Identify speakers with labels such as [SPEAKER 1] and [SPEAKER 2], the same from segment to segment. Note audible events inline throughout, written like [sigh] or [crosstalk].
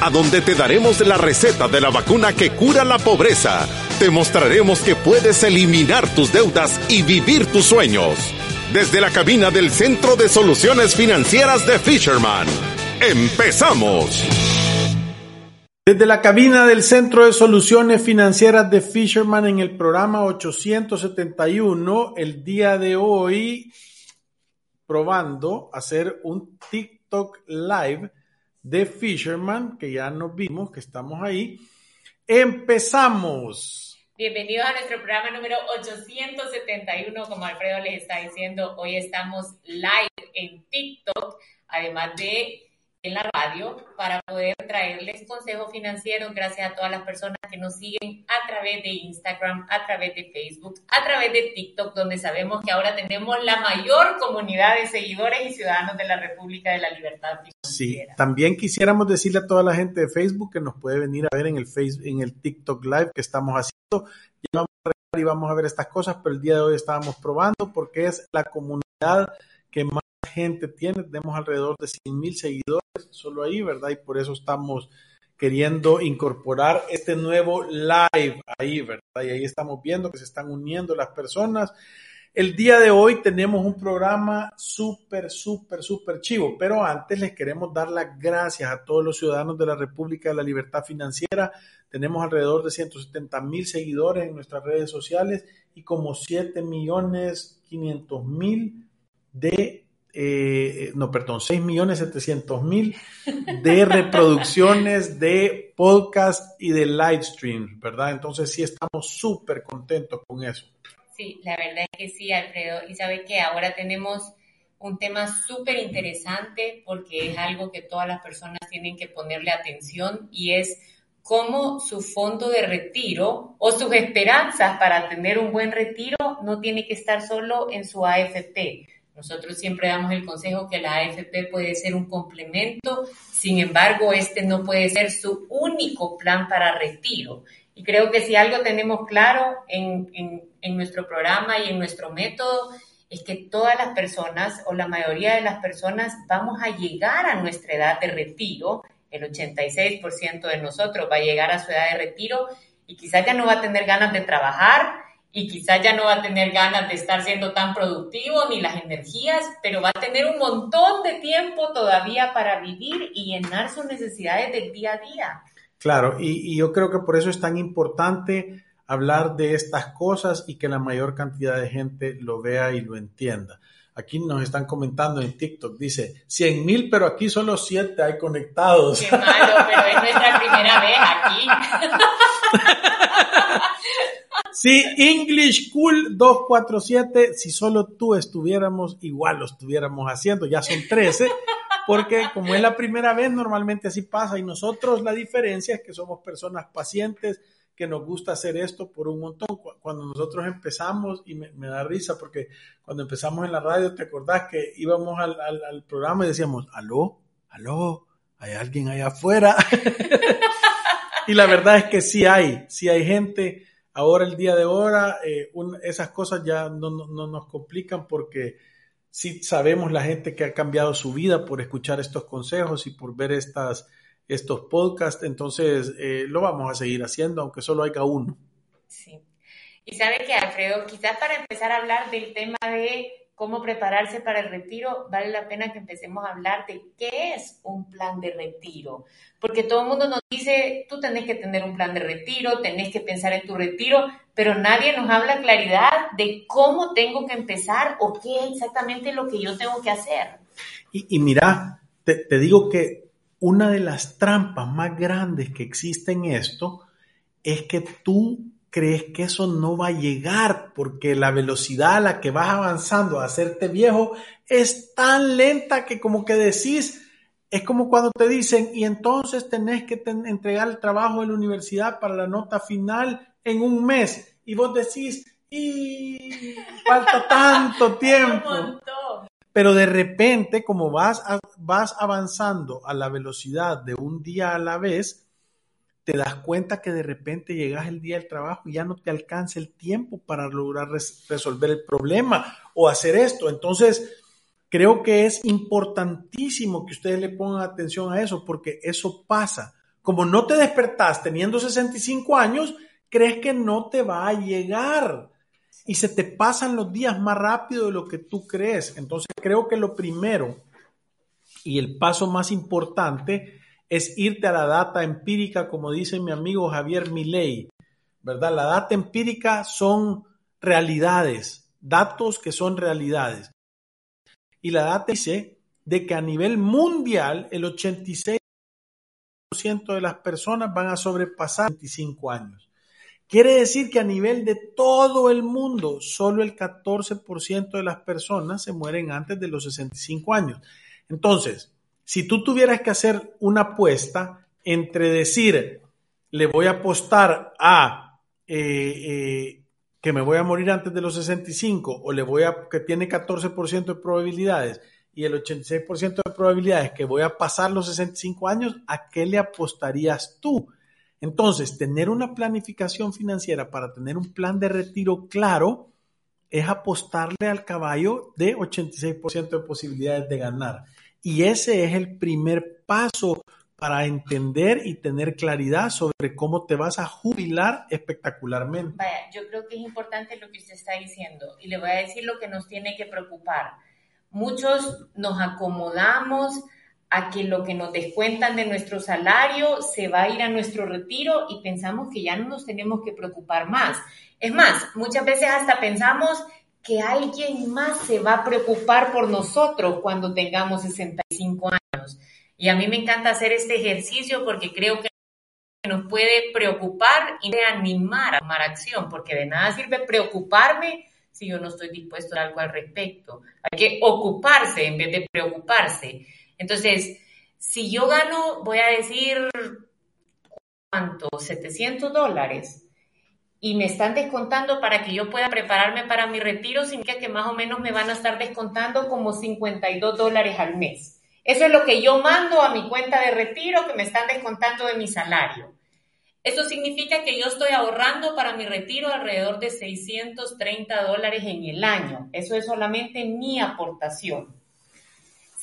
[SPEAKER 1] a donde te daremos la receta de la vacuna que cura la pobreza te mostraremos que puedes eliminar tus deudas y vivir tus sueños. Desde la cabina del Centro de Soluciones Financieras de Fisherman. ¡Empezamos!
[SPEAKER 2] Desde la cabina del Centro de Soluciones Financieras de Fisherman en el programa 871, el día de hoy, probando hacer un TikTok Live de Fisherman, que ya nos vimos, que estamos ahí. Empezamos.
[SPEAKER 3] Bienvenidos a nuestro programa número 871. Como Alfredo les está diciendo, hoy estamos live en TikTok, además de en la radio, para poder traerles consejos financieros gracias a todas las personas que nos siguen a través de Instagram, a través de Facebook, a través de TikTok, donde sabemos que ahora tenemos la mayor comunidad de seguidores y ciudadanos de la República de la Libertad.
[SPEAKER 2] Sí, también quisiéramos decirle a toda la gente de Facebook que nos puede venir a ver en el Facebook, en el TikTok Live que estamos haciendo ya vamos a y vamos a ver estas cosas, pero el día de hoy estábamos probando porque es la comunidad que más gente tiene. Tenemos alrededor de 100 mil seguidores solo ahí, ¿verdad? Y por eso estamos queriendo incorporar este nuevo live ahí, ¿verdad? Y ahí estamos viendo que se están uniendo las personas. El día de hoy tenemos un programa súper, súper, súper chivo, pero antes les queremos dar las gracias a todos los ciudadanos de la República de la Libertad Financiera tenemos alrededor de 170 mil seguidores en nuestras redes sociales y como 7 millones 500 mil de, eh, no, perdón, 6 millones 700 mil de [laughs] reproducciones de podcast y de live stream, ¿verdad? Entonces sí estamos súper contentos con eso.
[SPEAKER 3] Sí, la verdad es que sí, Alfredo. Y sabe que ahora tenemos un tema súper interesante porque es algo que todas las personas tienen que ponerle atención y es cómo su fondo de retiro o sus esperanzas para tener un buen retiro no tiene que estar solo en su AFP. Nosotros siempre damos el consejo que la AFP puede ser un complemento, sin embargo, este no puede ser su único plan para retiro. Y creo que si algo tenemos claro en, en nuestro programa y en nuestro método, es que todas las personas o la mayoría de las personas vamos a llegar a nuestra edad de retiro el 86% de nosotros va a llegar a su edad de retiro y quizás ya no va a tener ganas de trabajar y quizás ya no va a tener ganas de estar siendo tan productivo ni las energías, pero va a tener un montón de tiempo todavía para vivir y llenar sus necesidades del día a día.
[SPEAKER 2] Claro, y, y yo creo que por eso es tan importante hablar de estas cosas y que la mayor cantidad de gente lo vea y lo entienda. Aquí nos están comentando en TikTok, dice 100 mil, pero aquí solo 7 hay conectados.
[SPEAKER 3] Qué malo, pero es nuestra primera vez aquí. [laughs]
[SPEAKER 2] Sí, English Cool 247, si solo tú estuviéramos, igual lo estuviéramos haciendo, ya son 13, porque como es la primera vez, normalmente así pasa y nosotros la diferencia es que somos personas pacientes, que nos gusta hacer esto por un montón. Cuando nosotros empezamos, y me, da risa porque cuando empezamos en la radio, ¿te acordás que íbamos al, programa y decíamos, aló, aló, hay alguien allá afuera? [laughs] y la verdad es que sí hay, sí hay gente. Ahora, el día de ahora, eh, esas cosas ya no, no, nos complican porque sí sabemos la gente que ha cambiado su vida por escuchar estos consejos y por ver estas estos podcasts, entonces eh, lo vamos a seguir haciendo, aunque solo haya uno.
[SPEAKER 3] Sí. Y sabe que, Alfredo, quizás para empezar a hablar del tema de cómo prepararse para el retiro, vale la pena que empecemos a hablar de qué es un plan de retiro. Porque todo el mundo nos dice, tú tenés que tener un plan de retiro, tenés que pensar en tu retiro, pero nadie nos habla claridad de cómo tengo que empezar o qué es exactamente lo que yo tengo que hacer.
[SPEAKER 2] Y, mira, te, te digo que una de las trampas más grandes que existe en esto es que tú crees que eso no va a llegar porque la velocidad a la que vas avanzando a hacerte viejo es tan lenta que como que decís, es como cuando te dicen, y entonces tenés que entregar el trabajo de la universidad para la nota final en un mes. Y vos decís, y falta tanto [laughs] tiempo. Pero de repente, como vas, vas avanzando a la velocidad de un día a la vez, te das cuenta que de repente llegas el día del trabajo y ya no te alcanza el tiempo para lograr resolver el problema o hacer esto. Entonces, creo que es importantísimo que ustedes le pongan atención a eso porque eso pasa. Como no te despertás teniendo 65 años, crees que no te va a llegar y se te pasan los días más rápido de lo que tú crees. Entonces, creo que lo primero y el paso más importante es irte a la data empírica, como dice mi amigo Javier Milei, ¿verdad? La data empírica son realidades, datos que son realidades. Y la data dice de que a nivel mundial el 86% de las personas van a sobrepasar 25 años. Quiere decir que a nivel de todo el mundo, solo el 14% de las personas se mueren antes de los 65 años. Entonces, si tú tuvieras que hacer una apuesta entre decir, le voy a apostar a eh, eh, que me voy a morir antes de los 65 o le voy a que tiene 14% de probabilidades y el 86% de probabilidades que voy a pasar los 65 años, ¿a qué le apostarías tú? Entonces, tener una planificación financiera para tener un plan de retiro claro es apostarle al caballo de 86% de posibilidades de ganar. Y ese es el primer paso para entender y tener claridad sobre cómo te vas a jubilar espectacularmente.
[SPEAKER 3] Vaya, yo creo que es importante lo que usted está diciendo y le voy a decir lo que nos tiene que preocupar. Muchos nos acomodamos a que lo que nos descuentan de nuestro salario se va a ir a nuestro retiro y pensamos que ya no nos tenemos que preocupar más. Es más, muchas veces hasta pensamos que alguien más se va a preocupar por nosotros cuando tengamos 65 años. Y a mí me encanta hacer este ejercicio porque creo que nos puede preocupar y animar a tomar acción, porque de nada sirve preocuparme si yo no estoy dispuesto a algo al respecto. Hay que ocuparse en vez de preocuparse. Entonces, si yo gano, voy a decir, ¿cuánto? 700 dólares y me están descontando para que yo pueda prepararme para mi retiro, significa que más o menos me van a estar descontando como 52 dólares al mes. Eso es lo que yo mando a mi cuenta de retiro que me están descontando de mi salario. Eso significa que yo estoy ahorrando para mi retiro alrededor de 630 dólares en el año. Eso es solamente mi aportación.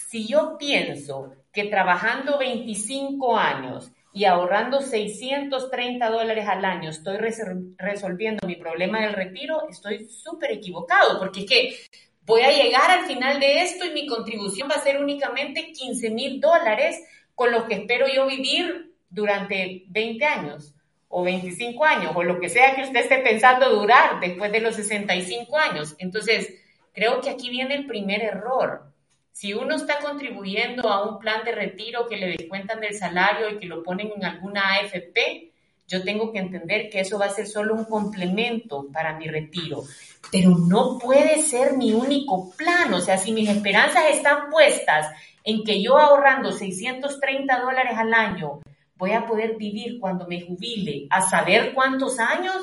[SPEAKER 3] Si yo pienso que trabajando 25 años y ahorrando 630 dólares al año estoy resolviendo mi problema del retiro, estoy súper equivocado, porque es que voy a llegar al final de esto y mi contribución va a ser únicamente 15 mil dólares, con los que espero yo vivir durante 20 años o 25 años, o lo que sea que usted esté pensando durar después de los 65 años. Entonces, creo que aquí viene el primer error si uno está contribuyendo a un plan de retiro que le descuentan del salario y que lo ponen en alguna AFP, yo tengo que entender que eso va a ser solo un complemento para mi retiro. Pero no puede ser mi único plan. O sea, si mis esperanzas están puestas en que yo ahorrando 630 dólares al año voy a poder vivir cuando me jubile a saber cuántos años,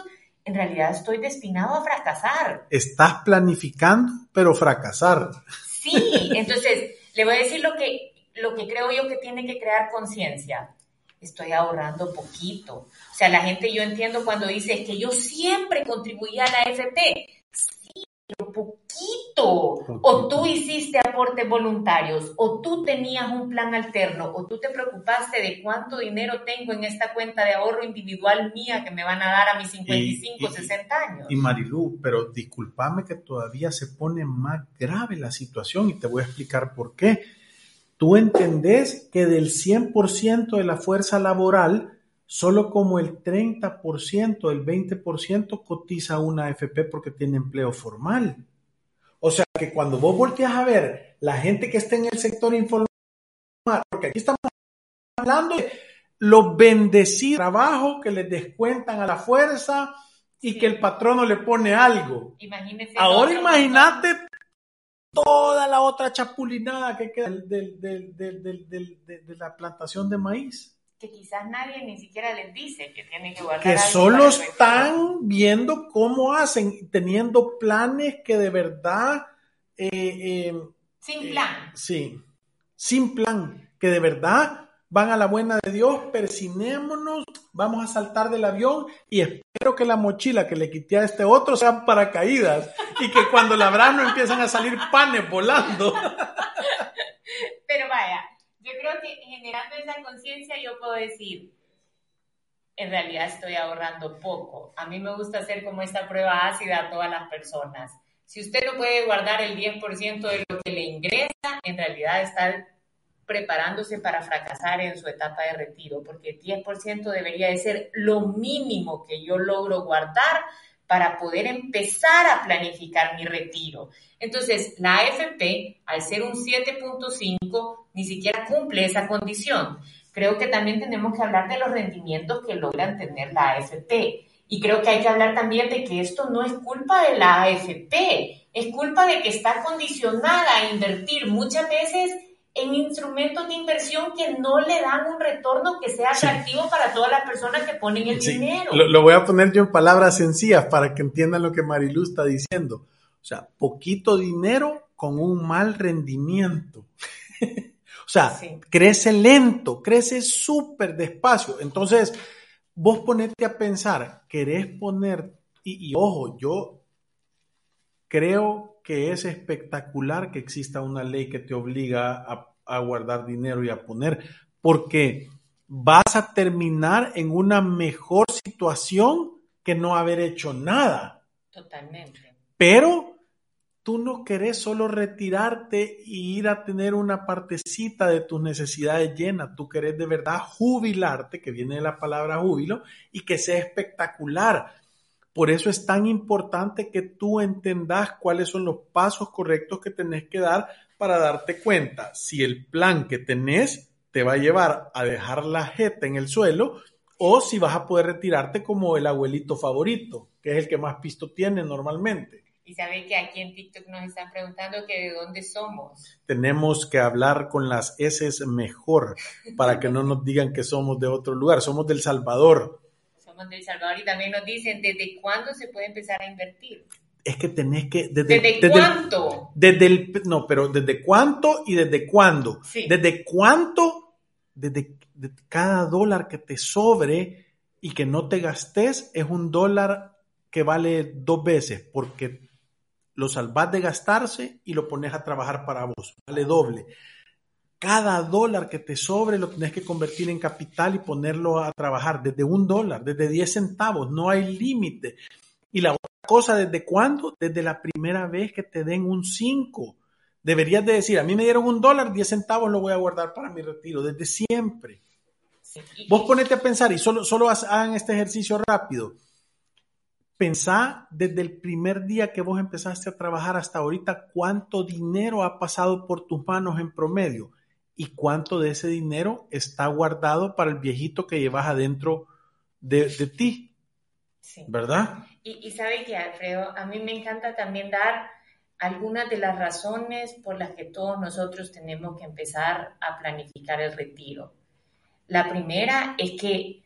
[SPEAKER 3] en realidad estoy destinado a fracasar.
[SPEAKER 2] Estás planificando, pero fracasar. [laughs]
[SPEAKER 3] Sí, entonces le voy a decir lo que, lo que creo yo que tiene que crear conciencia. Estoy ahorrando poquito. O sea, la gente yo entiendo cuando dice que yo siempre contribuía a la FP. Poquito. O tú hiciste aportes voluntarios, o tú tenías un plan alterno, o tú te preocupaste de cuánto dinero tengo en esta cuenta de ahorro individual mía que me van a dar a mis 55, 60 años.
[SPEAKER 2] Y Marilu, pero discúlpame que todavía se pone más grave la situación y te voy a explicar por qué. Tú entendés que del 100% de la fuerza laboral, solo como el 30%, el 20% cotiza una AFP porque tiene empleo formal. O sea que cuando vos volteas a ver la gente que está en el sector informal, porque aquí estamos hablando de los bendecidos trabajos que les descuentan a la fuerza y que el patrono le pone algo. Ahora imagínate toda la otra chapulinada que queda de, la plantación de maíz.
[SPEAKER 3] Que quizás nadie ni siquiera les dice que tienen que guardar.
[SPEAKER 2] Que solo están viendo cómo hacen, teniendo planes que de verdad...
[SPEAKER 3] Eh, eh, sin plan.
[SPEAKER 2] Eh, sí, sin plan, que de verdad van a la buena de Dios, persinémonos, vamos a saltar del avión y espero que la mochila que le quité a este otro sean paracaídas y que cuando la abran no empiezan a salir panes volando. [laughs]
[SPEAKER 3] Pero vaya, yo creo que generando esa conciencia yo puedo decir, en realidad estoy ahorrando poco. A mí me gusta hacer como esta prueba ácida a todas las personas. Si usted no puede guardar el 10% de lo que le ingresa, en realidad está preparándose para fracasar en su etapa de retiro, porque el 10% debería de ser lo mínimo que yo logro guardar para poder empezar a planificar mi retiro. Entonces, la AFP, al ser un 7.5, ni siquiera cumple esa condición. Creo que también tenemos que hablar de los rendimientos que logran tener la AFP. Y creo que hay que hablar también de que esto no es culpa de la AFP, es culpa de que está condicionada a invertir muchas veces en instrumentos de inversión que no le dan un retorno que sea atractivo para todas las personas que ponen el dinero.
[SPEAKER 2] Lo, voy a poner yo en palabras sencillas para que entiendan lo que Marilu está diciendo. O sea, poquito dinero con un mal rendimiento. [laughs] o sea, crece lento, crece súper despacio. Entonces, vos ponete a pensar, querés poner, y ojo, yo creo que es espectacular que exista una ley que te obliga a, guardar dinero y a poner, porque vas a terminar en una mejor situación que no haber hecho nada.
[SPEAKER 3] Totalmente.
[SPEAKER 2] Pero tú no querés solo retirarte e ir a tener una partecita de tus necesidades llenas. Tú querés de verdad jubilarte, que viene de la palabra júbilo, y que sea espectacular. Por eso es tan importante que tú entendas cuáles son los pasos correctos que tenés que dar para darte cuenta si el plan que tenés te va a llevar a dejar la jeta en el suelo o si vas a poder retirarte como el abuelito favorito, que es el que más pisto tiene normalmente.
[SPEAKER 3] Y saben que aquí en TikTok nos están preguntando que de dónde somos.
[SPEAKER 2] Tenemos que hablar con las S mejor para que no nos digan que somos de otro lugar. Somos del Salvador
[SPEAKER 3] del Salvador y también nos dicen desde cuándo se puede empezar a invertir.
[SPEAKER 2] Es que tenés que...
[SPEAKER 3] ¿Desde, ¿Desde, cuánto?
[SPEAKER 2] desde el... No, pero ¿desde cuánto y desde cuándo? ¿Desde cuánto? Desde, cada dólar que te sobre y que no te gastes es un dólar que vale dos veces porque lo salvás de gastarse y lo pones a trabajar para vos. Vale doble cada dólar que te sobre lo tienes que convertir en capital y ponerlo a trabajar desde un dólar, desde 10 centavos, no hay límite. Y la otra cosa, ¿desde cuándo? Desde la primera vez que te den un 5. Deberías de decir, a mí me dieron un dólar, 10 centavos lo voy a guardar para mi retiro, desde siempre. Vos ponete a pensar y solo, solo hagan este ejercicio rápido. Pensá desde el primer día que vos empezaste a trabajar hasta ahorita cuánto dinero ha pasado por tus manos en promedio y cuánto de ese dinero está guardado para el viejito que llevas adentro de, ti. ¿Verdad?
[SPEAKER 3] Y, y sabe que, Alfredo, a mí me encanta también dar algunas de las razones por las que todos nosotros tenemos que empezar a planificar el retiro. La primera es que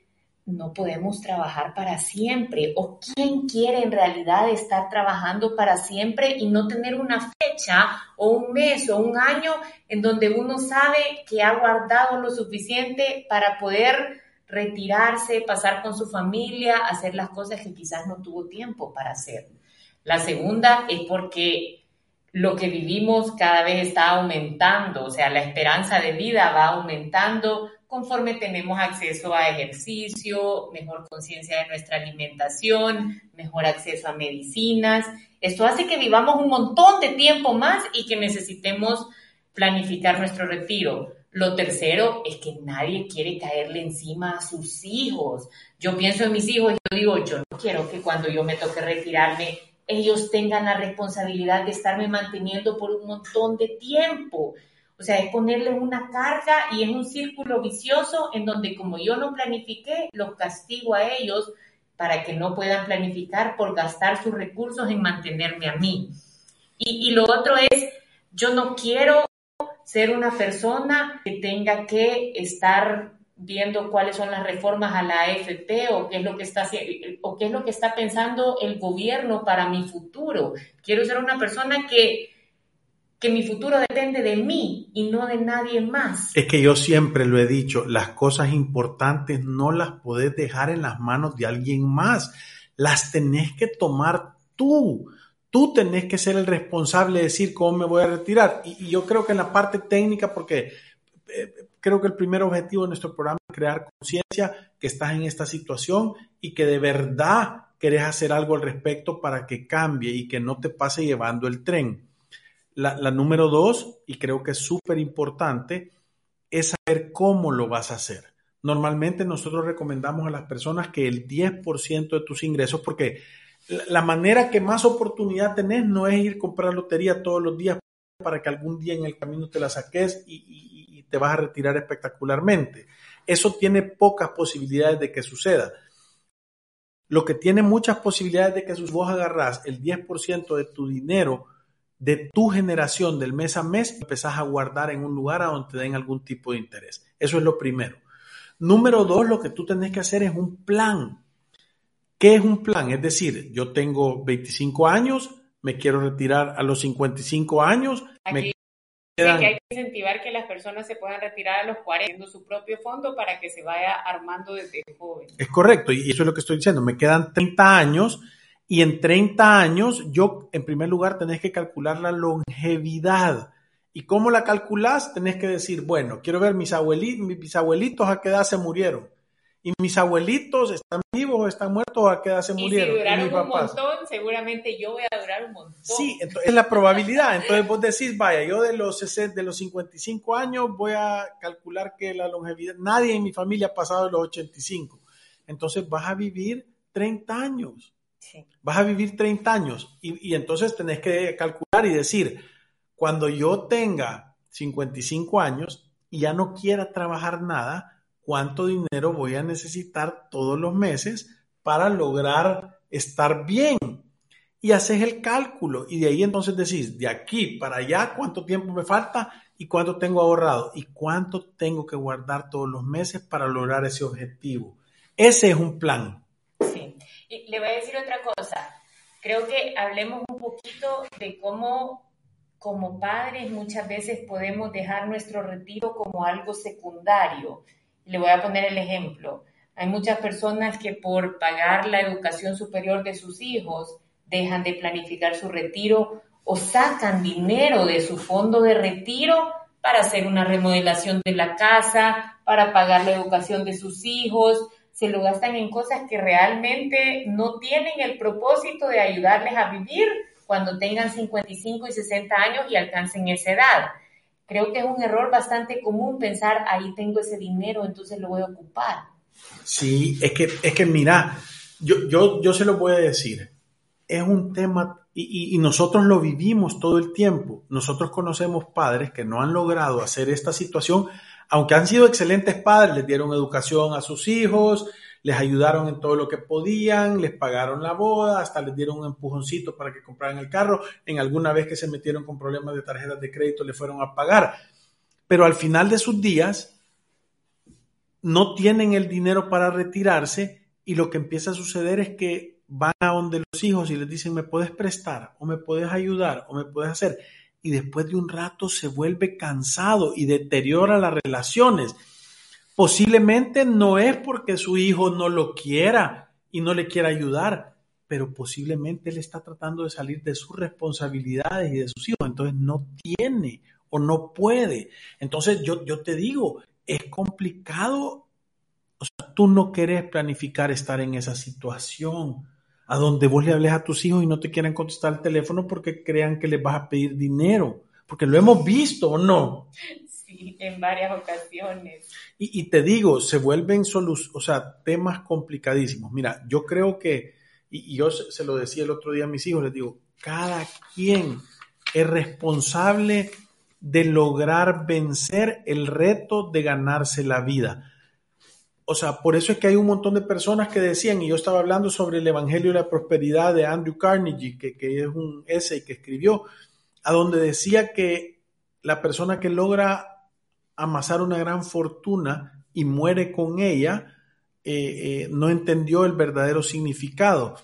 [SPEAKER 3] no podemos trabajar para siempre. ¿O quién quiere en realidad estar trabajando para siempre y no tener una fecha o un mes o un año en donde uno sabe que ha guardado lo suficiente para poder retirarse, pasar con su familia, hacer las cosas que quizás no tuvo tiempo para hacer? La segunda es porque lo que vivimos cada vez está aumentando, o sea, la esperanza de vida va aumentando conforme tenemos acceso a ejercicio, mejor conciencia de nuestra alimentación, mejor acceso a medicinas. Esto hace que vivamos un montón de tiempo más y que necesitemos planificar nuestro retiro. Lo tercero es que nadie quiere caerle encima a sus hijos. Yo pienso en mis hijos y yo digo, yo no quiero que cuando yo me toque retirarme, ellos tengan la responsabilidad de estarme manteniendo por un montón de tiempo. O sea, es ponerles una carga y es un círculo vicioso en donde como yo no planifiqué, los castigo a ellos para que no puedan planificar por gastar sus recursos en mantenerme a mí. Y, y lo otro es, yo no quiero ser una persona que tenga que estar viendo cuáles son las reformas a la AFP o qué es lo que está o qué es lo que está pensando el gobierno para mi futuro. Quiero ser una persona que que mi futuro depende de mí y no de nadie más.
[SPEAKER 2] Es que yo siempre lo he dicho, las cosas importantes no las puedes dejar en las manos de alguien más, las tenés que tomar tú. Tú tenés que ser el responsable de decir cómo me voy a retirar. Y, yo creo que en la parte técnica, porque eh, creo que el primer objetivo de nuestro programa es crear conciencia que estás en esta situación y que de verdad querés hacer algo al respecto para que cambie y que no te pase llevando el tren. La, número dos, y creo que es súper importante, es saber cómo lo vas a hacer. Normalmente nosotros recomendamos a las personas que el 10% de tus ingresos, porque la manera que más oportunidad tenés no es ir a comprar lotería todos los días para que algún día en el camino te la saques y, te vas a retirar espectacularmente. Eso tiene pocas posibilidades de que suceda. Lo que tiene muchas posibilidades de que vos agarrás el 10% de tu dinero de tu generación del mes a mes, empezás a guardar en un lugar a donde te den algún tipo de interés. Eso es lo primero. Número dos, lo que tú tenés que hacer es un plan. ¿Qué es un plan? Es decir, yo tengo 25 años, me quiero retirar a los 55 años.
[SPEAKER 3] Aquí que hay que incentivar que las personas se puedan retirar a los 40 su propio fondo para que se vaya armando desde joven.
[SPEAKER 2] Es correcto, y eso es lo que estoy diciendo. Me quedan 30 años y en 30 años, yo, en primer lugar, tenés que calcular la longevidad. ¿Y cómo la calculás? Tenés que decir, bueno, quiero ver mis abuelitos, mis bisabuelitos a qué edad se murieron. Y mis abuelitos están vivos o están muertos o a qué edad se murieron.
[SPEAKER 3] Y si duraron un montón, seguramente yo voy a durar un montón.
[SPEAKER 2] Sí, entonces, es la probabilidad. Entonces vos decís, vaya, yo de los, de los 55 años voy a calcular que la longevidad, nadie en mi familia ha pasado de los 85. Entonces vas a vivir 30 años. Vas a vivir 30 años y, entonces tenés que calcular y decir, cuando yo tenga 55 años y ya no quiera trabajar nada, ¿cuánto dinero voy a necesitar todos los meses para lograr estar bien? Y haces el cálculo y de ahí entonces decís, de aquí para allá, ¿cuánto tiempo me falta y cuánto tengo ahorrado y cuánto tengo que guardar todos los meses para lograr ese objetivo? Ese es un plan.
[SPEAKER 3] Y le voy a decir otra cosa. Creo que hablemos un poquito de cómo como padres muchas veces podemos dejar nuestro retiro como algo secundario. Le voy a poner el ejemplo. Hay muchas personas que por pagar la educación superior de sus hijos dejan de planificar su retiro o sacan dinero de su fondo de retiro para hacer una remodelación de la casa, para pagar la educación de sus hijos, se lo gastan en cosas que realmente no tienen el propósito de ayudarles a vivir cuando tengan 55 y 60 años y alcancen esa edad. Creo que es un error bastante común pensar, ahí tengo ese dinero, entonces lo voy a ocupar.
[SPEAKER 2] Sí, es que, es que mira, yo, yo, yo se lo voy a decir, es un tema y, y, nosotros lo vivimos todo el tiempo. Nosotros conocemos padres que no han logrado hacer esta situación aunque han sido excelentes padres, les dieron educación a sus hijos, les ayudaron en todo lo que podían, les pagaron la boda, hasta les dieron un empujoncito para que compraran el carro, en alguna vez que se metieron con problemas de tarjetas de crédito le fueron a pagar. Pero al final de sus días no tienen el dinero para retirarse y lo que empieza a suceder es que van a donde los hijos y les dicen, me puedes prestar o me puedes ayudar o me puedes hacer y después de un rato se vuelve cansado y deteriora las relaciones. Posiblemente no es porque su hijo no lo quiera y no le quiera ayudar, pero posiblemente él está tratando de salir de sus responsabilidades y de sus hijos, entonces no tiene o no puede. Entonces yo, yo te digo, es complicado, o sea, tú no querés planificar estar en esa situación a donde vos le hables a tus hijos y no te quieran contestar el teléfono porque crean que les vas a pedir dinero, porque lo hemos visto o no.
[SPEAKER 3] Sí, en varias ocasiones.
[SPEAKER 2] Y, te digo, se vuelven o sea, temas complicadísimos. Mira, yo creo que, y, y yo se lo decía el otro día a mis hijos, les digo, cada quien es responsable de lograr vencer el reto de ganarse la vida. O sea, por eso es que hay un montón de personas que decían, y yo estaba hablando sobre el Evangelio de la Prosperidad de Andrew Carnegie, que, que es un essay que escribió, a donde decía que la persona que logra amasar una gran fortuna y muere con ella, eh, eh, no entendió el verdadero significado.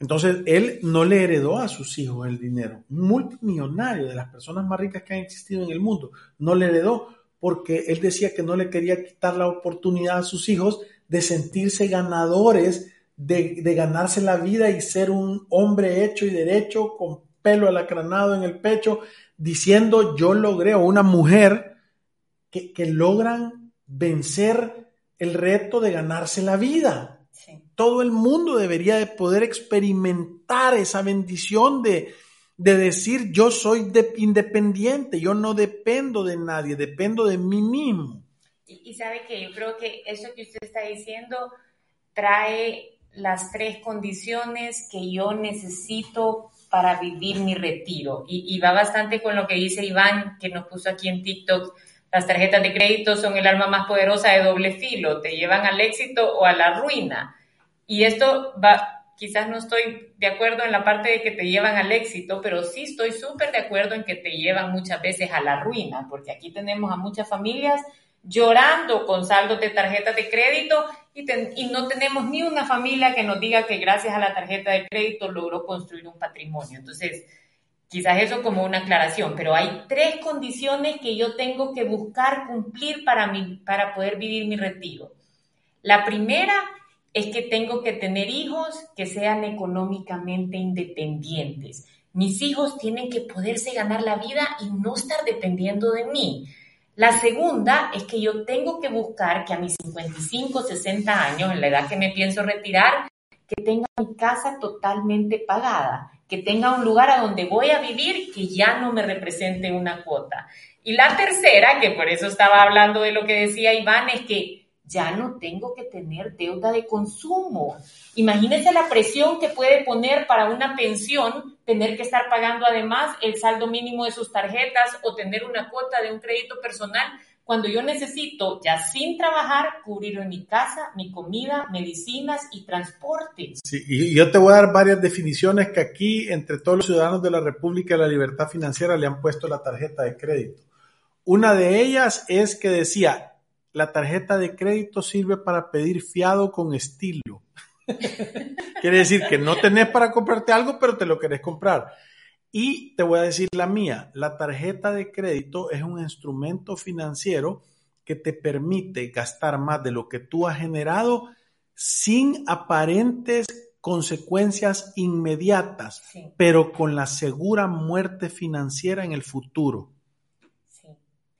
[SPEAKER 2] Entonces, él no le heredó a sus hijos el dinero. Un multimillonario de las personas más ricas que han existido en el mundo, no le heredó porque él decía que no le quería quitar la oportunidad a sus hijos de sentirse ganadores, de, de ganarse la vida y ser un hombre hecho y derecho, con pelo alacranado en el pecho, diciendo yo logré, o una mujer que, que logran vencer el reto de ganarse la vida. Todo el mundo debería de poder experimentar esa bendición de, decir yo soy independiente, yo no dependo de nadie, dependo de mí mismo.
[SPEAKER 3] Y, y sabe que yo creo que eso que usted está diciendo trae las tres condiciones que yo necesito para vivir mi retiro. Y, y, va bastante con lo que dice Iván, que nos puso aquí en TikTok. Las tarjetas de crédito son el arma más poderosa de doble filo, te llevan al éxito o a la ruina. Y esto va, quizás no estoy de acuerdo en la parte de que te llevan al éxito, pero sí estoy súper de acuerdo en que te llevan muchas veces a la ruina, porque aquí tenemos a muchas familias llorando con saldos de tarjetas de crédito y, no tenemos ni una familia que nos diga que gracias a la tarjeta de crédito logró construir un patrimonio. Entonces, quizás eso como una aclaración, pero hay tres condiciones que yo tengo que buscar cumplir para, mi, para poder vivir mi retiro. La primera es que tengo que tener hijos que sean económicamente independientes. Mis hijos tienen que poderse ganar la vida y no estar dependiendo de mí. La segunda es que yo tengo que buscar que a mis 55, 60 años, en la edad que me pienso retirar, que tenga mi casa totalmente pagada, que tenga un lugar a donde voy a vivir que ya no me represente una cuota. Y la tercera, que por eso estaba hablando de lo que decía Iván, es que ya no tengo que tener deuda de consumo. Imagínese la presión que puede poner para una pensión tener que estar pagando además el saldo mínimo de sus tarjetas o tener una cuota de un crédito personal cuando yo necesito, ya sin trabajar, cubrir mi casa, mi comida, medicinas y transporte.
[SPEAKER 2] Sí, y yo te voy a dar varias definiciones que aquí, entre todos los ciudadanos de la República de la Libertad Financiera, le han puesto la tarjeta de crédito. Una de ellas es que decía, la tarjeta de crédito sirve para pedir fiado con estilo. [laughs] Quiere decir que no tenés para comprarte algo, pero te lo querés comprar. Y te voy a decir la mía, la tarjeta de crédito es un instrumento financiero que te permite gastar más de lo que tú has generado sin aparentes consecuencias inmediatas, pero con la segura muerte financiera en el futuro.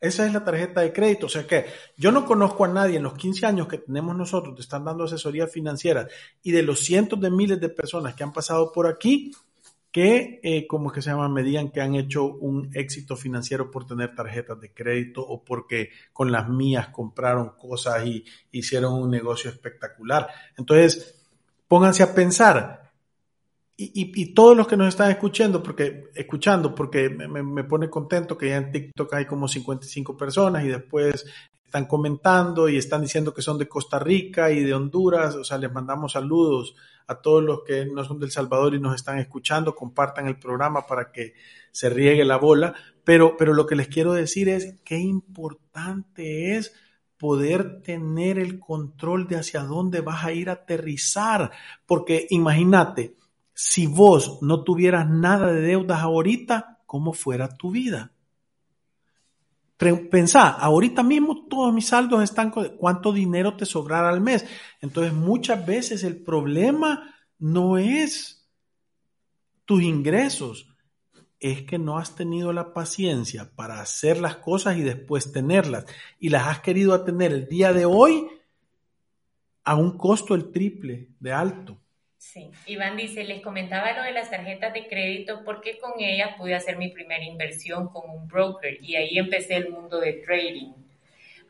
[SPEAKER 2] Esa es la tarjeta de crédito. O sea que yo no conozco a nadie en los 15 años que tenemos nosotros, te están dando asesoría financiera y de los cientos de miles de personas que han pasado por aquí, que, eh, como es que se llama, me digan que han hecho un éxito financiero por tener tarjetas de crédito o porque con las mías compraron cosas y hicieron un negocio espectacular. Entonces, pónganse a pensar, y, todos los que nos están escuchando, porque, escuchando, porque me, pone contento que ya en TikTok hay como 55 personas y después están comentando y están diciendo que son de Costa Rica y de Honduras, o sea, les mandamos saludos a todos los que no son del Salvador y nos están escuchando, compartan el programa para que se riegue la bola, pero, pero lo que les quiero decir es qué importante es poder tener el control de hacia dónde vas a ir a aterrizar, porque imagínate, si vos no tuvieras nada de deudas ahorita, ¿cómo fuera tu vida? Pensá, ahorita mismo todos mis saldos están cuánto dinero te sobrará al mes. Entonces muchas veces el problema no es tus ingresos, es que no has tenido la paciencia para hacer las cosas y después tenerlas. Y las has querido tener el día de hoy a un costo el triple de alto.
[SPEAKER 3] Sí, Iván dice, les comentaba lo de las tarjetas de crédito porque con ellas pude hacer mi primera inversión con un broker y ahí empecé el mundo de trading.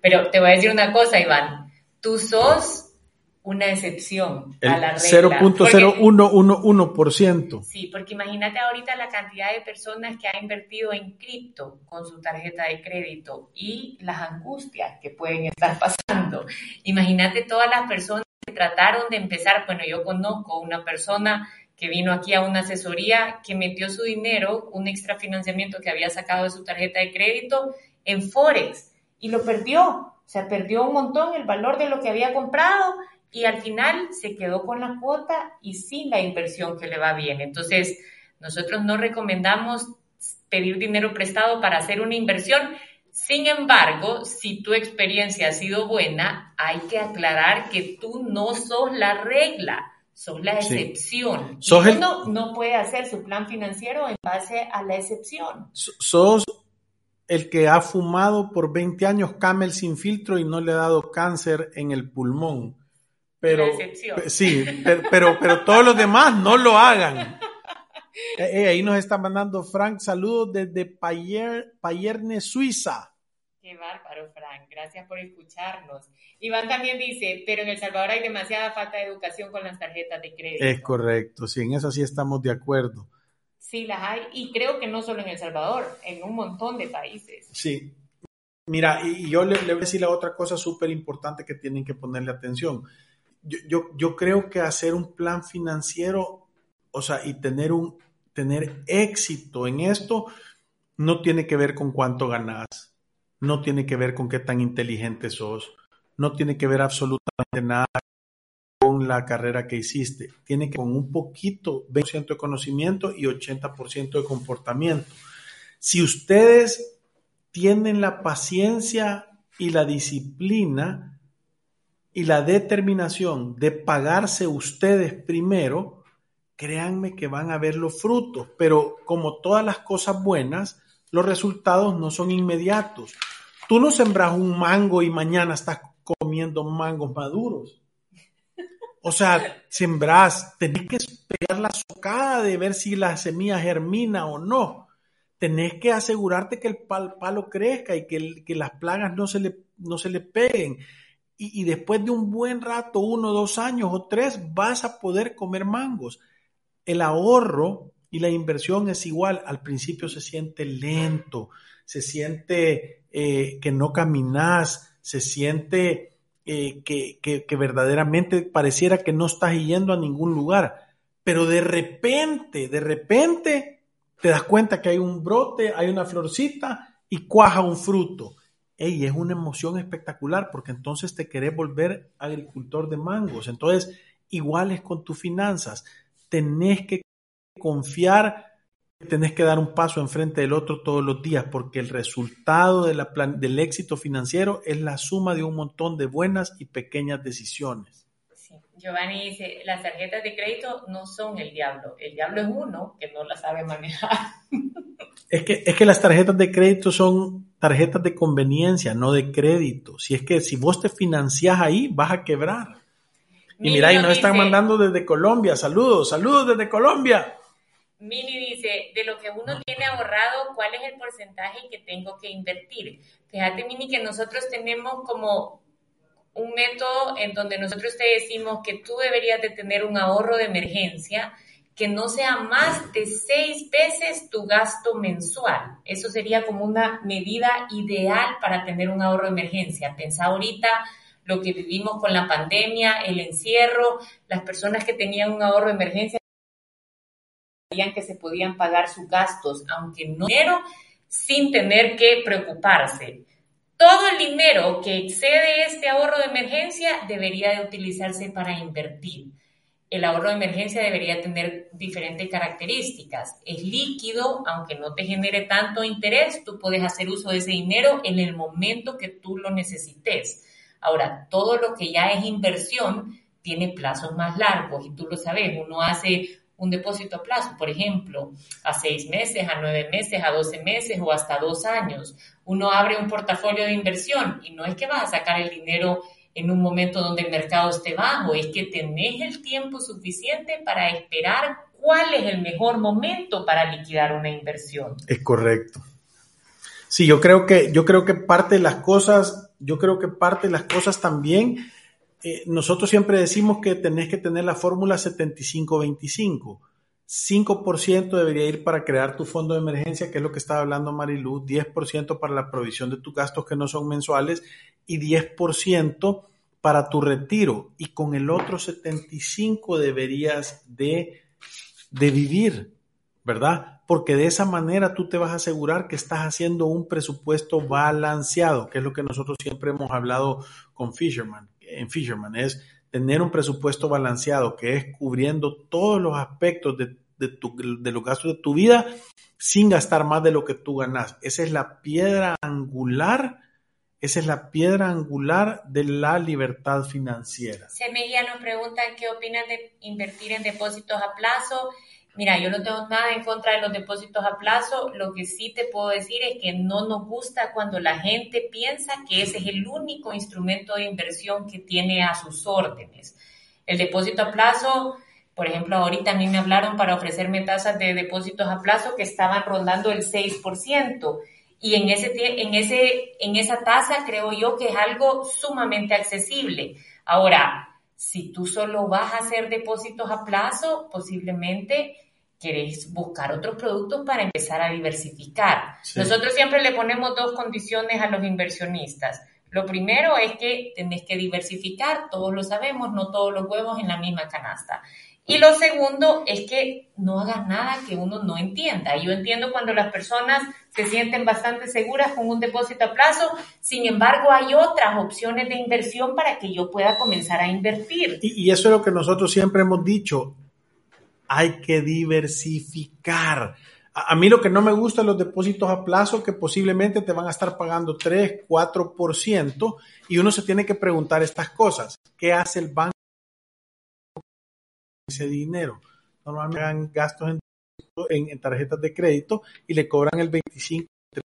[SPEAKER 3] Pero te voy a decir una cosa, Iván, tú sos una excepción a la regla.
[SPEAKER 2] 0.0111%.
[SPEAKER 3] Sí, porque imagínate ahorita la cantidad de personas que ha invertido en cripto con su tarjeta de crédito y las angustias que pueden estar pasando. Imagínate todas las personas trataron de empezar, bueno, yo conozco una persona que vino aquí a una asesoría que metió su dinero, un extra financiamiento que había sacado de su tarjeta de crédito en Forex y lo perdió. O sea, perdió un montón el valor de lo que había comprado y al final se quedó con la cuota y sin la inversión que le va bien. Entonces, nosotros no recomendamos pedir dinero prestado para hacer una inversión. Sin embargo, si tu experiencia ha sido buena, hay que aclarar que tú no sos la regla, sos la excepción. uno no puede hacer su plan financiero en base a la excepción.
[SPEAKER 2] Sos el que ha fumado por 20 años camel sin filtro y no le ha dado cáncer en el pulmón pero sí, pero, pero, todos los demás no lo hagan. Eh, eh, ahí nos está mandando Frank saludos desde Payerne, Suiza.
[SPEAKER 3] Qué bárbaro, Frank. Gracias por escucharnos. Iván también dice, pero en El Salvador hay demasiada falta de educación con las tarjetas de crédito.
[SPEAKER 2] Es correcto, sí, en eso sí estamos de acuerdo.
[SPEAKER 3] Sí, las hay, y creo que no solo en El Salvador, en un montón de países.
[SPEAKER 2] Sí. Mira, y yo le, le voy a decir la otra cosa súper importante que tienen que ponerle atención yo, yo, creo que hacer un plan financiero, o sea, y tener un tener éxito en esto no tiene que ver con cuánto ganas, no tiene que ver con qué tan inteligente sos, no tiene que ver absolutamente nada con la carrera que hiciste, tiene que ver con un poquito, 20% de conocimiento y 80% de comportamiento. Si ustedes tienen la paciencia y la disciplina, y la determinación de pagarse ustedes primero, créanme que van a ver los frutos, pero como todas las cosas buenas, los resultados no son inmediatos. Tú no sembras un mango y mañana estás comiendo mangos maduros. O sea, sembrás, tenés que esperar la socada de ver si la semilla germina o no. Tenés que asegurarte que el palo crezca y que, las plagas no se, le, no se le peguen y, después de un buen rato, uno, dos años o tres, vas a poder comer mangos. El ahorro y la inversión es igual. Al principio se siente lento, se siente eh, que no caminas, se siente eh, que, que, verdaderamente pareciera que no estás yendo a ningún lugar. Pero de repente, de repente, te das cuenta que hay un brote, hay una florcita y cuaja un fruto y es una emoción espectacular porque entonces te querés volver agricultor de mangos. Entonces, igual es con tus finanzas. Tenés que confiar, tenés que dar un paso enfrente del otro todos los días porque el resultado de la del éxito financiero es la suma de un montón de buenas y pequeñas decisiones.
[SPEAKER 3] Giovanni dice, las tarjetas de crédito no son el diablo, el diablo es uno que no las sabe manejar. [laughs]
[SPEAKER 2] Es que, es que las tarjetas de crédito son tarjetas de conveniencia, no de crédito. Si es que si vos te financiás ahí, vas a quebrar. Y mira, y nos están mandando desde Colombia. Saludos, saludos desde Colombia.
[SPEAKER 3] Mini dice, de lo que uno tiene ahorrado, ¿cuál es el porcentaje que tengo que invertir? Fíjate, Mini, que nosotros tenemos como un método en donde nosotros te decimos que tú deberías de tener un ahorro de emergencia que no sea más de seis veces tu gasto mensual. Eso sería como una medida ideal para tener un ahorro de emergencia. Pensá ahorita lo que vivimos con la pandemia, el encierro, las personas que tenían un ahorro de emergencia sabían que se podían pagar sus gastos, aunque no dinero, sin tener que preocuparse. Todo el dinero que excede este ahorro de emergencia debería de utilizarse para invertir el ahorro de emergencia debería tener diferentes características. Es líquido, aunque no te genere tanto interés, tú puedes hacer uso de ese dinero en el momento que tú lo necesites. Ahora, todo lo que ya es inversión tiene plazos más largos y tú lo sabes, uno hace un depósito a plazo, por ejemplo, a seis meses, a nueve meses, a doce meses o hasta dos años. Uno abre un portafolio de inversión y no es que vas a sacar el dinero en un momento donde el mercado esté bajo, es que tenés el tiempo suficiente para esperar cuál es el mejor momento para liquidar una inversión.
[SPEAKER 2] Es correcto. Sí, yo creo que, yo creo que parte de las cosas, yo creo que parte de las cosas también, eh, nosotros siempre decimos que tenés que tener la fórmula 75-25. 5% debería ir para crear tu fondo de emergencia, que es lo que estaba hablando Marilu, 10% para la provisión de tus gastos que no son mensuales y 10% para tu retiro. Y con el otro 75% deberías de, de vivir, ¿verdad? Porque de esa manera tú te vas a asegurar que estás haciendo un presupuesto balanceado, que es lo que nosotros siempre hemos hablado con Fisherman. En Fisherman es tener un presupuesto balanceado, que es cubriendo todos los aspectos de de, los gastos de tu vida sin gastar más de lo que tú ganas. Esa es la piedra angular, esa es la piedra angular de la libertad financiera.
[SPEAKER 3] Semilla nos pregunta qué opinas de invertir en depósitos a plazo. Mira, yo no tengo nada en contra de los depósitos a plazo. Lo que sí te puedo decir es que no nos gusta cuando la gente piensa que ese es el único instrumento de inversión que tiene a sus órdenes. El depósito a plazo por ejemplo, ahorita a mí me hablaron para ofrecerme tasas de depósitos a plazo que estaban rondando el 6%. Y en, ese, en, ese, en esa tasa creo yo que es algo sumamente accesible. Ahora, si tú solo vas a hacer depósitos a plazo, posiblemente querés buscar otros productos para empezar a diversificar. Nosotros siempre le ponemos dos condiciones a los inversionistas. Lo primero es que tenés que diversificar, todos lo sabemos, no todos los huevos en la misma canasta. Y lo segundo es que no hagas nada que uno no entienda. Yo entiendo cuando las personas se sienten bastante seguras con un depósito a plazo, sin embargo hay otras opciones de inversión para que yo pueda comenzar a invertir.
[SPEAKER 2] Y, eso es lo que nosotros siempre hemos dicho, hay que diversificar. A, a mí lo que no me gusta los depósitos a plazo que posiblemente te van a estar pagando 3, 4% y uno se tiene que preguntar estas cosas. ¿Qué hace el banco? Ese dinero. Normalmente hagan gastos en, tarjetas de crédito y le cobran el 25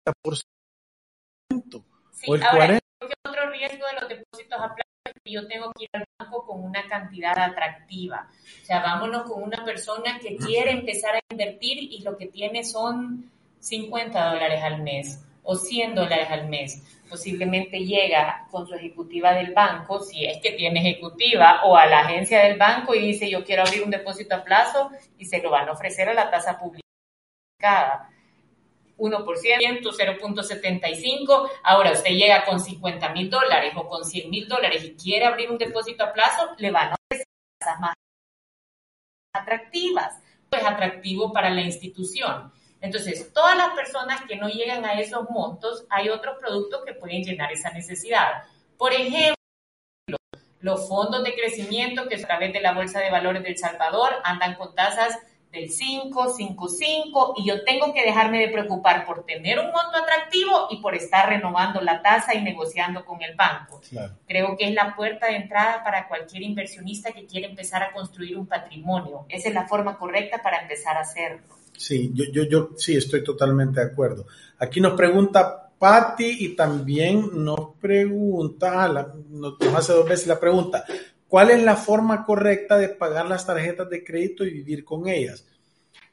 [SPEAKER 2] 30%.
[SPEAKER 3] Sí, o el ahora, otro riesgo de los depósitos a plazo es que yo tengo que ir al banco con una cantidad atractiva. O sea, vámonos con una persona que quiere empezar a invertir y lo que tiene son 50 dólares al mes o 100 dólares al mes posiblemente llega con su ejecutiva del banco, si es que tiene ejecutiva, o a la agencia del banco y dice yo quiero abrir un depósito a plazo y se lo van a ofrecer a la tasa publicada. 1%, 0.75. Ahora usted llega con 50 mil dólares o con 100 mil dólares y quiere abrir un depósito a plazo, le van a ofrecer tasas más atractivas. Pues atractivo para la institución. Entonces, todas las personas que no llegan a esos montos, hay otros productos que pueden llenar esa necesidad. Por ejemplo, los fondos de crecimiento que a través de la Bolsa de Valores del Salvador andan con tasas del 5, 5, 5 y yo tengo que dejarme de preocupar por tener un monto atractivo y por estar renovando la tasa y negociando con el banco. Creo que es la puerta de entrada para cualquier inversionista que quiere empezar a construir un patrimonio. Esa es la forma correcta para empezar a hacerlo.
[SPEAKER 2] Sí, yo, yo, yo sí estoy totalmente de acuerdo. Aquí nos pregunta Patti y también nos pregunta, ah, nos hace dos veces la pregunta, ¿cuál es la forma correcta de pagar las tarjetas de crédito y vivir con ellas?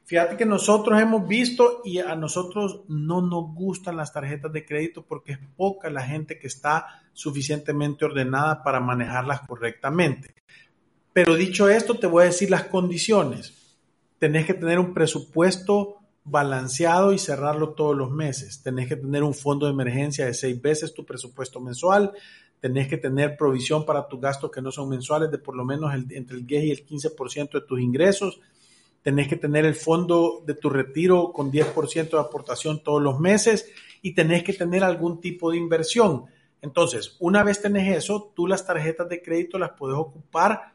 [SPEAKER 2] Fíjate que nosotros hemos visto y a nosotros no nos gustan las tarjetas de crédito porque es poca la gente que está suficientemente ordenada para manejarlas correctamente. Pero dicho esto, te voy a decir las condiciones tenés que tener un presupuesto balanceado y cerrarlo todos los meses. Tenés que tener un fondo de emergencia de seis veces tu presupuesto mensual. Tenés que tener provisión para tus gastos que no son mensuales de por lo menos entre el 10 y el 15% de tus ingresos. Tenés que tener el fondo de tu retiro con 10% de aportación todos los meses y tenés que tener algún tipo de inversión. Entonces, una vez tenés eso, tú las tarjetas de crédito las puedes ocupar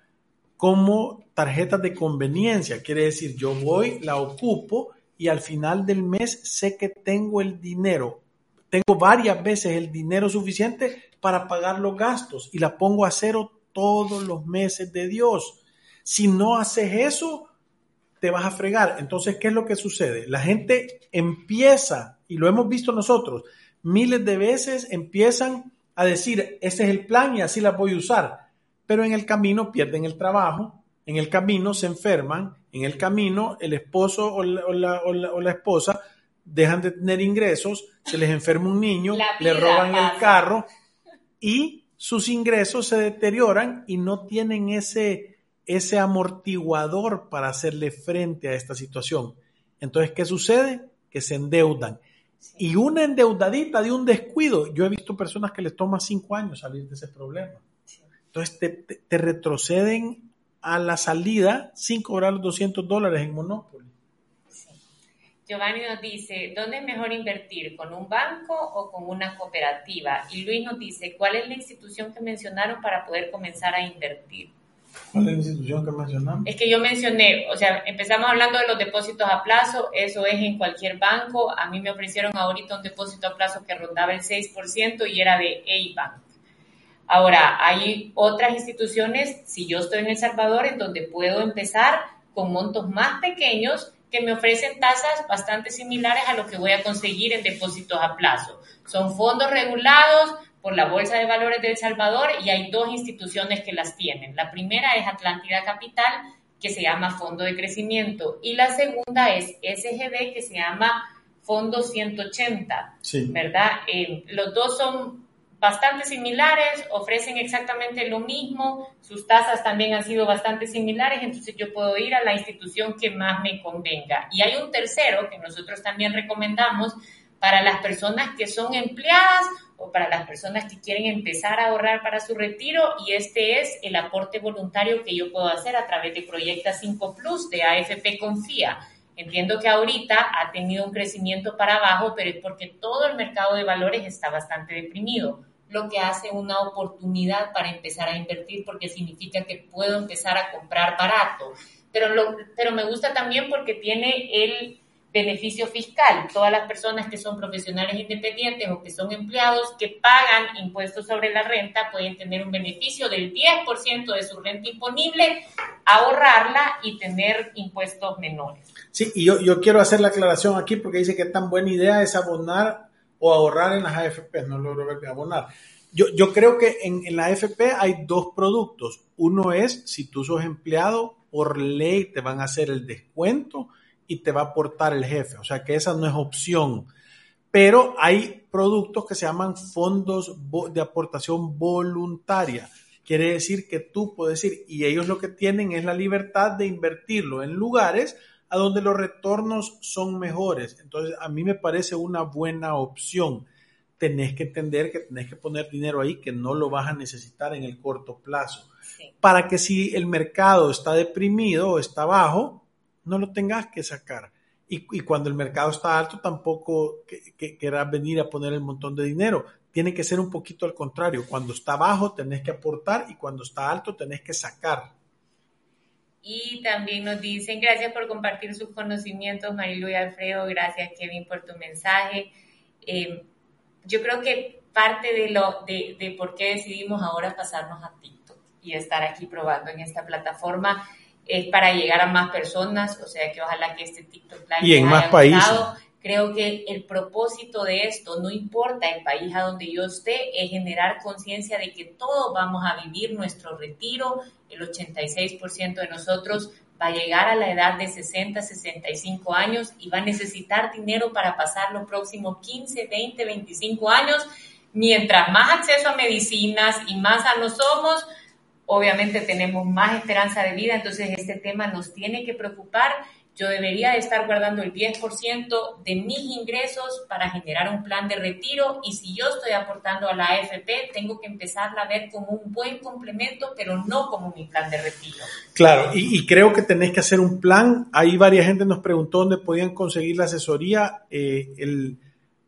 [SPEAKER 2] como tarjetas de conveniencia. Quiere decir, yo voy, la ocupo y al final del mes sé que tengo el dinero. Tengo varias veces el dinero suficiente para pagar los gastos y la pongo a cero todos los meses de Dios. Si no haces eso, te vas a fregar. Entonces, ¿qué es lo que sucede? La gente empieza, y lo hemos visto nosotros, miles de veces empiezan a decir, ese es el plan y así la voy a usar. Pero en el camino pierden el trabajo, en el camino se enferman, en el camino el esposo o la, esposa dejan de tener ingresos, se les enferma un niño, le roban el carro y sus ingresos se deterioran y no tienen ese, ese amortiguador para hacerle frente a esta situación. Entonces, ¿qué sucede? Que se endeudan. Y una endeudadita de un descuido, yo he visto personas que les toma cinco años salir de ese problema. Entonces te, retroceden a la salida sin cobrar los 200 dólares en Monopoly.
[SPEAKER 3] Giovanni nos dice, ¿dónde es mejor invertir? ¿Con un banco o con una cooperativa? Y Luis nos dice, ¿cuál es la institución que mencionaron para poder comenzar a invertir?
[SPEAKER 2] ¿Cuál es la institución que mencionamos?
[SPEAKER 3] Es que yo mencioné, o sea, empezamos hablando de los depósitos a plazo, eso es en cualquier banco. A mí me ofrecieron ahorita un depósito a plazo que rondaba el 6% y era de A-Bank. Ahora, hay otras instituciones, si yo estoy en El Salvador, en donde puedo empezar con montos más pequeños que me ofrecen tasas bastante similares a lo que voy a conseguir en depósitos a plazo. Son fondos regulados, por la Bolsa de Valores de El Salvador y hay dos instituciones que las tienen. La primera es Atlántida Capital, que se llama Fondo de Crecimiento, y la segunda es SGB, que se llama Fondo 180, ¿verdad? Eh, los dos son bastante similares, ofrecen exactamente lo mismo, sus tasas también han sido bastante similares, entonces yo puedo ir a la institución que más me convenga. Y hay un tercero que nosotros también recomendamos para las personas que son empleadas o para las personas que quieren empezar a ahorrar para su retiro y este es el aporte voluntario que yo puedo hacer a través de Proyecta 5 Plus de AFP Confía. Entiendo que ahorita ha tenido un crecimiento para abajo, pero es porque todo el mercado de valores está bastante deprimido, lo que hace una oportunidad para empezar a invertir porque significa que puedo empezar a comprar barato. Pero, pero me gusta también porque tiene el beneficio fiscal. Todas las personas que son profesionales independientes o que son empleados que pagan impuestos sobre la renta pueden tener un beneficio del 10% de su renta imponible, ahorrarla y tener impuestos menores.
[SPEAKER 2] Sí, y yo, yo quiero hacer la aclaración aquí porque dice que tan buena idea es abonar o ahorrar en las AFP, no logro ver que abonar. Yo, yo creo que en, en la AFP hay dos productos. Uno es, si tú sos empleado, por ley te van a hacer el descuento y te va a aportar el jefe. O sea que esa no es opción. Pero hay productos que se llaman fondos de aportación voluntaria. Quiere decir que tú puedes ir y ellos lo que tienen es la libertad de invertirlo en lugares a donde los retornos son mejores. Entonces, a mí me parece una buena opción. Tenés que entender que tenés que poner dinero ahí que no lo vas a necesitar en el corto plazo. Para que si el mercado está deprimido o está bajo, no lo tengas que sacar. Y, cuando el mercado está alto, tampoco que, querrás venir a poner el montón de dinero. Tiene que ser un poquito al contrario. Cuando está bajo, tenés que aportar y cuando está alto, tenés que sacar.
[SPEAKER 3] Y también nos dicen, gracias por compartir sus conocimientos, Marilu y Alfredo. Gracias, Kevin, por tu mensaje. Eh, yo creo que parte de, lo, de, de por qué decidimos ahora pasarnos a TikTok y estar aquí probando en esta plataforma es para llegar a más personas, o sea que ojalá que este TikTok Live
[SPEAKER 2] y en más países.
[SPEAKER 3] Creo que el propósito de esto, no importa el país a donde yo esté, es generar conciencia de que todos vamos a vivir nuestro retiro. El 86% de nosotros va a llegar a la edad de 60, 65 años y va a necesitar dinero para pasar los próximos 15, 20, 25 años. Mientras más acceso a medicinas y más sanos somos, obviamente tenemos más esperanza de vida, entonces este tema nos tiene que preocupar. Yo debería de estar guardando el 10% de mis ingresos para generar un plan de retiro y si yo estoy aportando a la AFP, tengo que empezarla a ver como un buen complemento, pero no como mi plan de retiro.
[SPEAKER 2] Claro, y, creo que tenés que hacer un plan. Ahí varias gente nos preguntó dónde podían conseguir la asesoría. Eh, el,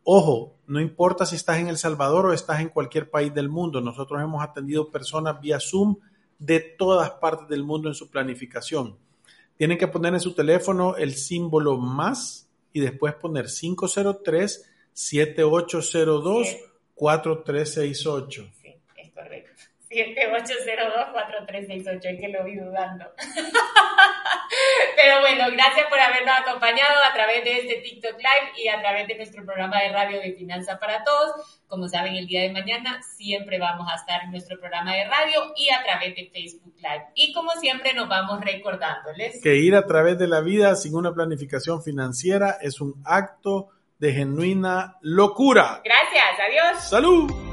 [SPEAKER 2] ojo, no importa si estás en El Salvador o estás en cualquier país del mundo. Nosotros hemos atendido personas vía Zoom de todas partes del mundo en su planificación. Tienen que poner en su teléfono el símbolo más y después poner 503 7802 4368.
[SPEAKER 3] Sí, es correcto. 7802-4368, es que lo vi dudando. [laughs] Pero bueno, gracias por habernos acompañado a través de este TikTok Live y a través de nuestro programa de radio de Finanza para Todos. Como saben, el día de mañana siempre vamos a estar en nuestro programa de radio y a través de Facebook Live. Y como siempre nos vamos recordándoles
[SPEAKER 2] que ir a través de la vida sin una planificación financiera es un acto de genuina locura.
[SPEAKER 3] Gracias, adiós.
[SPEAKER 2] Salud.